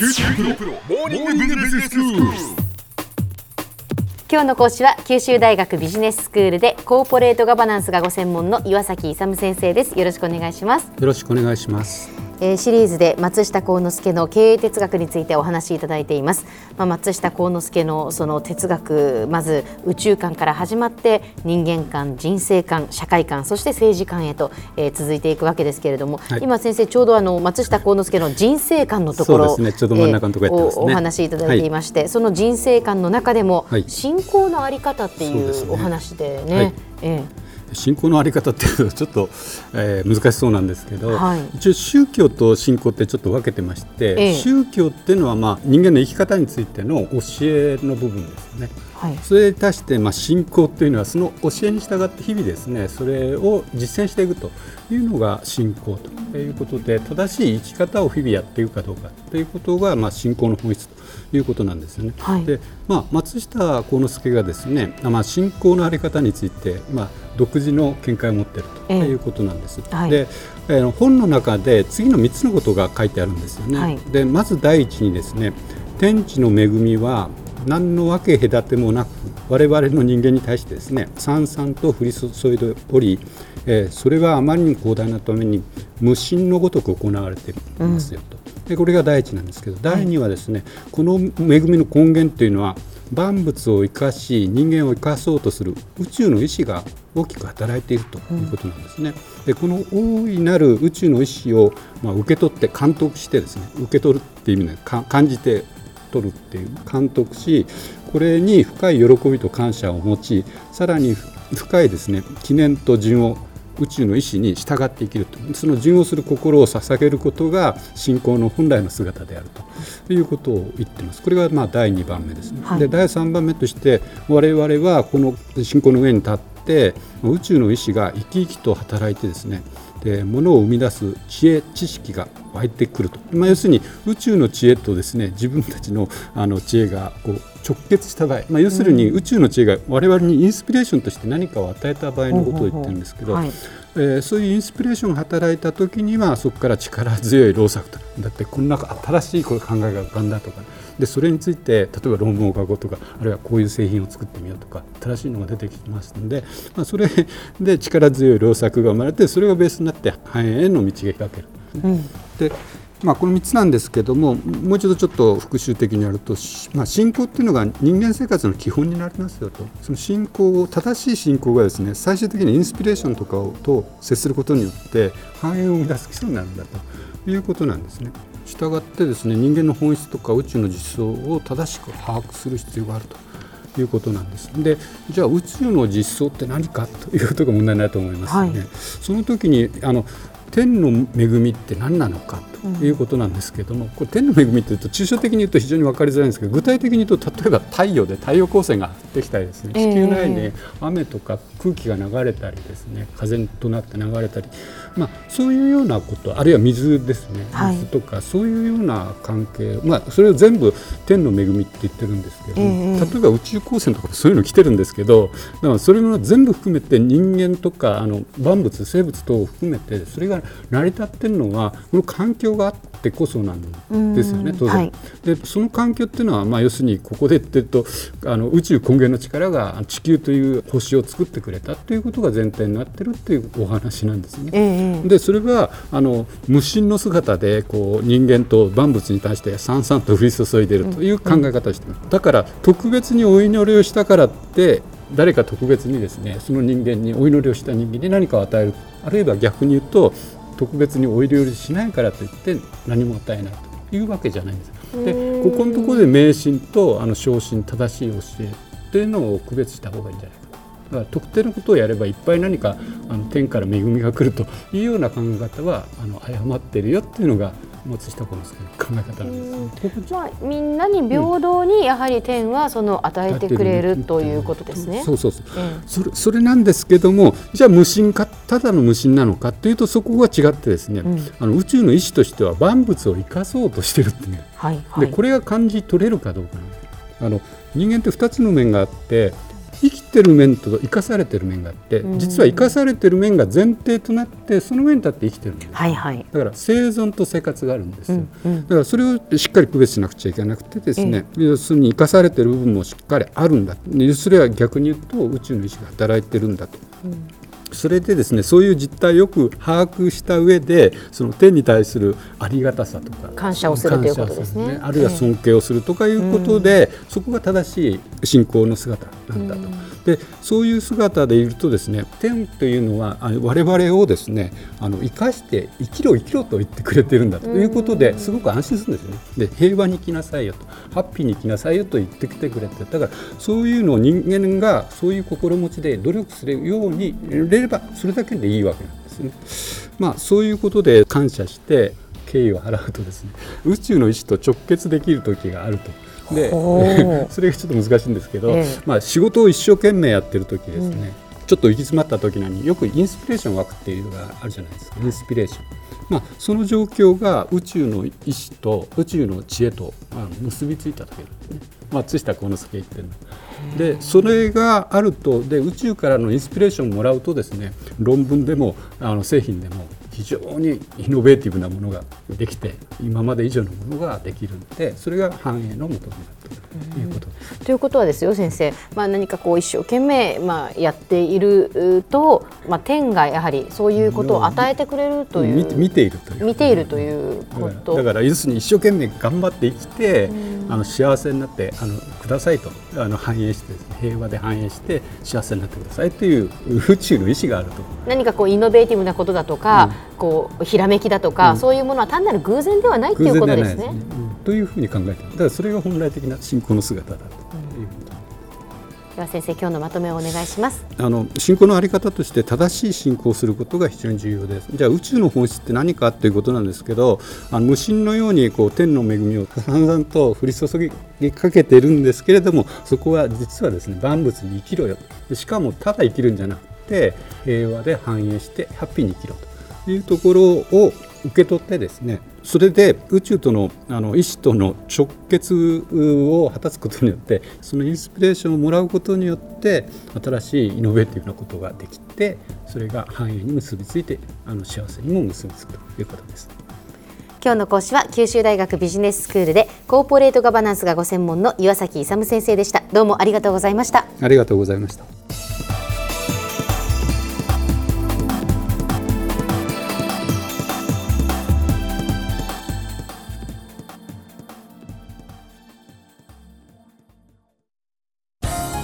九州大学モーニングビジネススクール。今日の講師は九州大学ビジネススクールでコーポレートガバナンスがご専門の岩崎勇先生ですよろしくお願いします、よろしくお願いします。えーシリーズで松下幸之助の経営哲学についてお話しいただいています、まあ、松下幸之助のその哲学まず宇宙観から始まって人間観人生観社会観そして政治観へと、えー続いていくわけですけれども、はい。今先生ちょうどあの松下幸之助の人生観のところね。ちょうど真ん中のところやってますね。えーおお話しいただいていまして、その人生観の中でも、はい。信仰のあり方っていそうお話でね。はい。え信仰のあり方っていうとちょっと、えー難しそうなんですけど、はい一応宗教と信仰ってちょっと分けてまして、ええ宗教っていうのはまあ人間の生き方についての教えの部分ですよね。えはいそれに対してまあ信仰っていうのはその教えに従って日々ですねそれを実践していくというのが信仰ということで正しい生き方を日々やっていくかどうかということがまあ信仰の本質ということなんですよね。はいでまあ、松下幸之助がですね、まあ、信仰のあり方について、まあ、独自の見解を持っているとええいうことなんです。はいでえー本の中で次の3つのことが書いてあるんですよね。はいでまず第一にですね天地の恵みは何の分け隔てもなく我々の人間に対してですねさんさんと降り注いでおり、えーそれはあまりにも広大なために無心のごとく行われていますよと、でこれが第一なんですけど第二はですね、この恵みの根源というのは万物を生かし人間を生かそうとする宇宙の意志が大きく働いているということなんですね。でこの大いなる宇宙の意志を、まあ、受け取って監督してですね受け取るっていう意味でか感じて取るっていう監督しこれに深い喜びと感謝を持ちさらに深いですね記念と順を宇宙の意志に従って生きると。その順をする心を捧げることが信仰の本来の姿であると。いうことを言っています。これがまあ第2番目ですね、はい。で第3番目として我々はこの信仰の上に立って宇宙の意志が生き生きと働いてですねで物を生み出す知恵知識が湧いてくると、まあ、要するに宇宙の知恵とですね自分たちのあの知恵がこう直結した場合、まあ、要するに宇宙の知恵が我々にインスピレーションとして何かを与えた場合のことを言ってるんですけど、はいえーそういうインスピレーションが働いた時にはそこから力強い労作とだってこんな新しいこういう考えが浮かんだとかでそれについて例えば論文を書こうとかあるいはこういう製品を作ってみようとか新しいのが出てきますので、まあ、それで力強い労作が生まれてそれがベースになって繁栄への道が開ける。うんでまあ、この3つなんですけどももう一度ちょっと復習的にやると、しまあ、信仰っていうのが人間生活の基本になりますよとその信仰を正しい信仰がですね最終的にインスピレーションとかをと接することによって繁栄を生み出す基礎になるんだということなんですね。したがってですね人間の本質とか宇宙の実相を正しく把握する必要があるということなんです。でじゃあ宇宙の実相って何かということが問題になると思いますよね。はいその時にあの天の恵みって何なのかということなんですけども、これ天の恵みっていうと抽象的に言うと非常に分かりづらいんですけど具体的に言うと例えば太陽で太陽光線が降ってきたりですねええ。地球内で雨とか空気が流れたりですね風となって流れたり、まあ、そういうようなことあるいは水ですねはい。水とかそういうような関係、まあ、それを全部天の恵みって言ってるんですけど例えば宇宙光線とかもそういうの来てるんですけどだからそれも全部含めて人間とかあの万物生物等を含めてそれが成り立ってるのはこの環境があってこそなんですよね当然。はいでその環境っていうのは、まあ、要するにここで言ってるとあの宇宙根源の力が地球という星を作ってくれたということが前提になってるっていうお話なんですね。ええでそれはあの無心の姿でこう人間と万物に対してさんさんと降り注いでいるという考え方をしています、だから特別にお祈りをしたからって誰か特別にですねその人間にお祈りをした人間に何かを与えるあるいは逆に言うと特別にお祈りをしないからといって何も与えないというわけじゃないんです。でここのところで迷信とあの昇進正しい教えというのを区別した方がいいんじゃないかと。だから特定のことをやればいっぱい何かあの天から恵みが来るというような考え方はあの誤っているよっていうのが松下幸之助の考え方なんですね。ここまあ、みんなに平等にやはり天はその与えてくれるということですね。そうそうそう。えそれそれなんですけどもじゃあ無心かただの無心なのかというとそこが違ってですね、うんあの宇宙の意志としては万物を生かそうとしてるっていうえはいはい。でこれが感じ取れるかどうかあの人間って2つの面があって生きてる面と生かされてる面があって実は生かされてる面が前提となってその上に立って生きてるんです、はいはい、だから生存と生活があるんですよ、うんうん、だからそれをしっかり区別しなくちゃいけなくてですね、要するに生かされてる部分もしっかりあるんだ。それは逆に言うと宇宙の意志が働いてるんだと。うんそれでですねそういう実態をよく把握した上でその天に対するありがたさとか感謝をするということですね、ね、あるいは尊敬をするとかいうことで、えー、そこが正しい信仰の姿なんだと。でそういう姿でいるとですね天というのは我々をですねあの生かして生きろ生きろと言ってくれてるんだということですごく安心するんですよね。で平和に生きなさいよとハッピーに生きなさいよと言ってきてくれてだからそういうのを人間がそういう心持ちで努力するようにれればそれだけでいいわけなんですね。まあ、そういうことで感謝して敬意を払うとですね宇宙の意志と直結できる時があると。で それがちょっと難しいんですけど、ええ、まあ、仕事を一生懸命やってる時ですね、うん、ちょっと行き詰まった時なによくインスピレーション湧くっていうのがあるじゃないですかインスピレーション。まあ、その状況が宇宙の意志と宇宙の知恵と、まあ、結びついた時ですね。松下幸之助言ってるの。でそれがあるとで宇宙からのインスピレーションをもらうとですね論文でもあの製品でも非常にイノベーティブなものができて今まで以上のものができるんでそれが繁栄のもとになっているということです。ということはですよ先生、まあ、何かこう一生懸命、まあ、やっていると、まあ、天がやはりそういうことを与えてくれるという。見ているという。見ているということ。だから要するに一生懸命頑張って生きてあの幸せになってあのくださいとあの繁栄して、平和で繁栄して幸せになってくださいという宇宙の意志があると。何かこうイノベーティブなことだとか、うん、こうひらめきだとか、うん、そういうものは単なる偶然ではないということですね。すね。というふうに考えてだからそれが本来的な信仰の姿だと。では先生今日のまとめをお願いします。あの信仰のあり方として正しい信仰をすることが非常に重要です。じゃあ宇宙の本質って何かということなんですけどあの無心のようにこう天の恵みを散々と降り注ぎかけているんですけれどもそこは実はですね万物に生きろよ。しかもただ生きるんじゃなくて平和で繁栄してハッピーに生きろというところを受け取ってですねそれで宇宙とのあの意志との直結を果たすことによってそのインスピレーションをもらうことによって新しいイノベーティブなことができてそれが繁栄に結びついてあの幸せにも結びつくということです。今日の講師は九州大学ビジネススクールでコーポレートガバナンスがご専門の岩崎勇先生でした。どうもありがとうございました。ありがとうございました